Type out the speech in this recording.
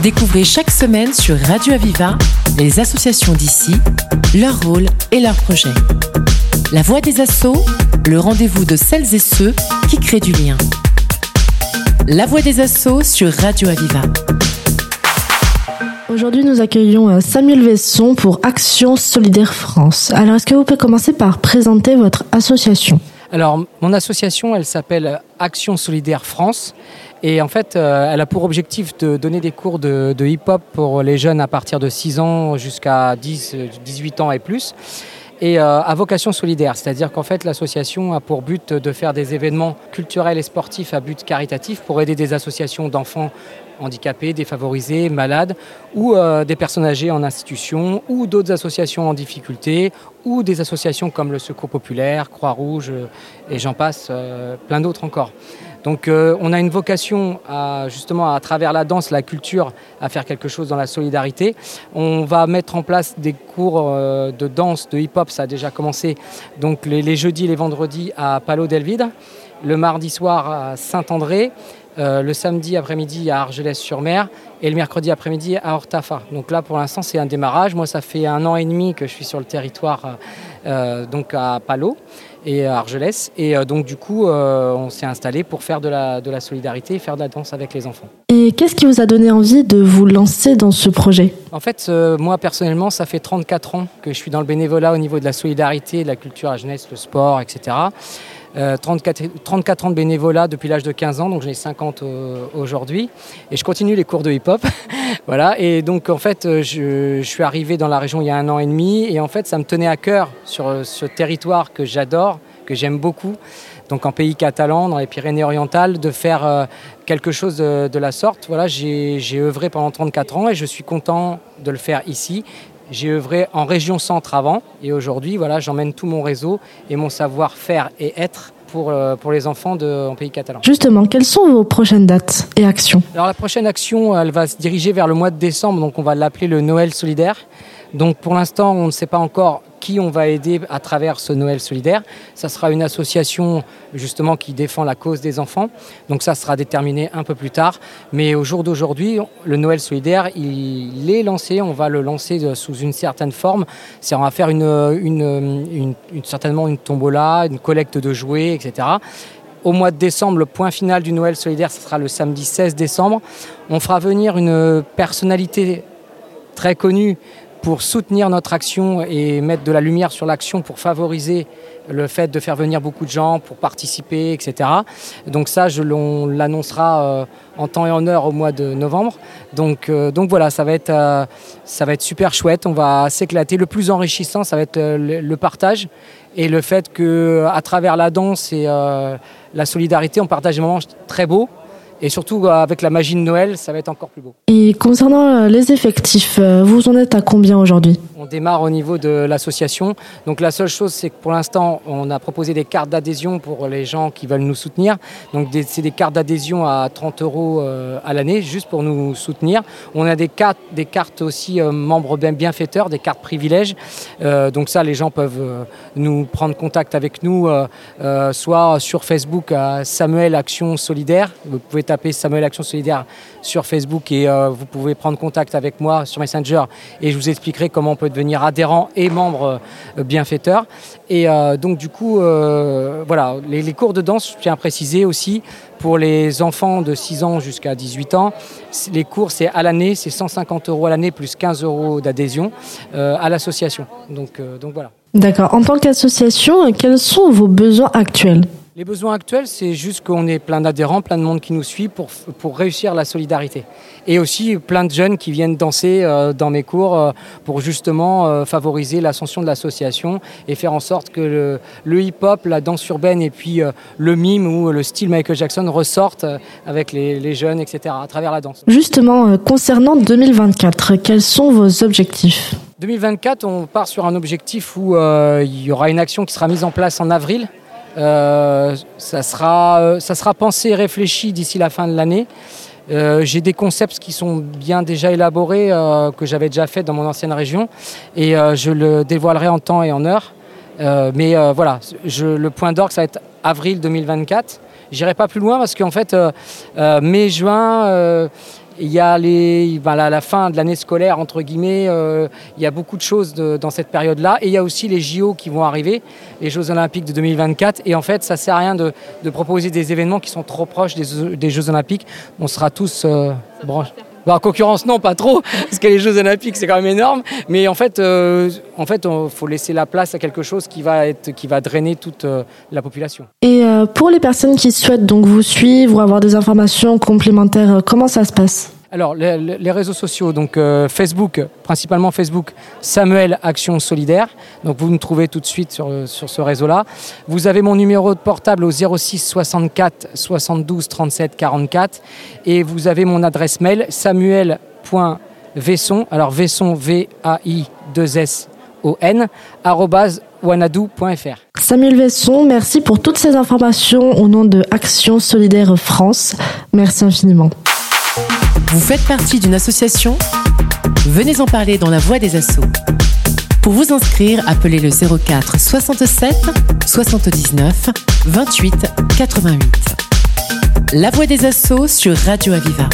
Découvrez chaque semaine sur Radio Aviva les associations d'ici, leur rôle et leurs projets. La voix des assauts, le rendez-vous de celles et ceux qui créent du lien. La voix des assauts sur Radio Aviva. Aujourd'hui, nous accueillons euh, Samuel Vesson pour Action Solidaire France. Alors, est-ce que vous pouvez commencer par présenter votre association? Alors, mon association, elle s'appelle Action Solidaire France. Et en fait, euh, elle a pour objectif de donner des cours de, hip-hop pour les jeunes à partir de 6 ans jusqu'à 10, 18 ans et plus et euh, à vocation solidaire. C'est-à-dire qu'en fait, l'association a pour but de faire des événements culturels et sportifs à but caritatif pour aider des associations d'enfants handicapés, défavorisés, malades, ou euh, des personnes âgées en institution, ou d'autres associations en difficulté, ou des associations comme le Secours Populaire, Croix-Rouge, euh, et j'en passe, euh, plein d'autres encore. Donc on a une vocation à, justement à travers la danse, la culture, à faire quelque chose dans la solidarité. On va mettre en place des cours de danse, de hip-hop, ça a déjà commencé, donc les, les jeudis, les vendredis à Palo d'Elvide, le mardi soir à Saint-André, euh, le samedi après-midi à Argelès-sur-Mer et le mercredi après-midi à Hortafa. Donc là, pour l'instant, c'est un démarrage. Moi, ça fait un an et demi que je suis sur le territoire, euh, donc à Palo et à Argelès. Et euh, donc, du coup, euh, on s'est installé pour faire de la, de la solidarité et faire de la danse avec les enfants. Et qu'est-ce qui vous a donné envie de vous lancer dans ce projet? En fait, euh, moi, personnellement, ça fait 34 ans que je suis dans le bénévolat au niveau de la solidarité, de la culture à jeunesse, le sport, etc. Euh, 34, 34 ans de bénévolat depuis l'âge de 15 ans, donc j'en ai 50 euh, aujourd'hui. Et je continue les cours de hip-hop. voilà. Et donc, en fait, euh, je, suis arrivé dans la région il y a un an et demi. Et en fait, ça me tenait à cœur sur ce territoire que j'adore, que j'aime beaucoup. Donc, en pays catalan, dans les Pyrénées-Orientales, de faire quelque chose de, de la sorte. Voilà, j'ai j'ai œuvré pendant 34 ans et je suis content de le faire ici. J'ai œuvré en région centre avant et aujourd'hui, voilà, j'emmène tout mon réseau et mon savoir-faire et être pour, euh, pour les enfants de, en pays catalan. Justement, quelles sont vos prochaines dates et actions? Alors la prochaine action, elle va se diriger vers le mois de décembre, donc on va l'appeler le Noël solidaire. Donc pour l'instant, on ne sait pas encore qui on va aider à travers ce Noël solidaire. Ça sera une association justement qui défend la cause des enfants. Donc ça sera déterminé un peu plus tard. Mais au jour d'aujourd'hui, le Noël solidaire, il est lancé. On va le lancer de- sous une certaine forme. C'est on va faire certainement une tombola, une collecte de jouets, etc. Au mois de décembre, le point final du Noël solidaire, ce sera le samedi 16 décembre. On fera venir une personnalité très connue pour soutenir notre action et mettre de la lumière sur l'action pour favoriser le fait de faire venir beaucoup de gens pour participer, etc. Donc ça, je, l'on l'annoncera euh, en temps et en heure au mois de novembre. Donc, euh, voilà, ça va, être, euh, ça va être super chouette, on va s'éclater. Le plus enrichissant, ça va être le, partage et le fait que à travers la danse et la solidarité, on partage des moments très beaux. Et surtout, euh, avec la magie de Noël, ça va être encore plus beau. Et concernant euh, les effectifs, euh, vous en êtes à combien aujourd'hui? On démarre au niveau de l'association. Donc la seule chose, c'est que pour l'instant, on a proposé des cartes d'adhésion pour les gens qui veulent nous soutenir. Donc c'est des cartes d'adhésion à 30 euros euh, à l'année, juste pour nous soutenir. On a des cartes, des cartes aussi euh, membres bien- bienfaiteurs, des cartes privilèges. Euh, donc ça, les gens peuvent nous prendre contact avec nous, soit sur Facebook à Samuel Action Solidaire. Vous pouvez taper Samuel Action Solidaire sur Facebook et vous pouvez prendre contact avec moi sur Messenger et je vous expliquerai comment on peut devenir adhérent et membre euh, bienfaiteur. Et euh, donc du coup, euh, voilà, les, cours de danse, je tiens à préciser aussi, pour les enfants de 6 ans jusqu'à 18 ans, les cours c'est à l'année, c'est 150 euros à l'année plus 15 euros d'adhésion à l'association. Donc, donc voilà. D'accord. En tant qu'association, quels sont vos besoins actuels? Les besoins actuels, c'est juste qu'on ait plein d'adhérents, plein de monde qui nous suit pour, pour réussir la solidarité. Et aussi plein de jeunes qui viennent danser euh, dans mes cours euh, pour justement euh, favoriser l'ascension de l'association et faire en sorte que le, le hip-hop, la danse urbaine et puis le mime ou le style Michael Jackson ressortent avec les, les jeunes, etc., à travers la danse. Justement, concernant 2024, quels sont vos objectifs? 2024, on part sur un objectif où il y aura une action qui sera mise en place en avril. Euh, ça, sera, euh, ça sera pensé et réfléchi d'ici la fin de l'année. Euh, J'ai des concepts qui sont bien déjà élaborés, que j'avais déjà fait dans mon ancienne région, et je le dévoilerai en temps et en heure. Mais voilà, le point d'orgue, ça va être avril 2024. J'irai pas plus loin parce qu'en fait, mai-juin, il y a les, ben, la, la fin de l'année scolaire, entre guillemets, euh, il y a beaucoup de choses de- dans cette période-là. Et il y a aussi les JO qui vont arriver, les Jeux Olympiques de 2024. Et en fait, ça sert à rien de, de proposer des événements qui sont trop proches des, des Jeux Olympiques. On sera tous euh, branchés. Bah, en concurrence, non, pas trop, parce que les Jeux Olympiques, c'est quand même énorme. Mais en fait, euh, en faut laisser la place à quelque chose qui va, être, qui va drainer toute euh, la population. Et euh, pour les personnes qui souhaitent donc vous suivre ou avoir des informations complémentaires, euh, comment ça se passe? Alors, les, les- réseaux sociaux, donc euh, Facebook, principalement Facebook, Samuel Action Solidaire. Donc, vous me trouvez tout de suite sur, euh, sur ce réseau-là. Vous avez mon numéro de portable au 06 64 72 37 44. Et vous avez mon adresse mail samuel.vesson, alors Vesson, V-A-I-2-S-O-N, arrobase wanadoo.fr. Samuel Vesson, merci pour toutes ces informations au nom de Action Solidaire France. Merci infiniment. Vous faites partie d'une association Venez en parler dans la voix des assauts. Pour vous inscrire, appelez le 04 67 79 28 88. La voix des assauts sur Radio Aviva.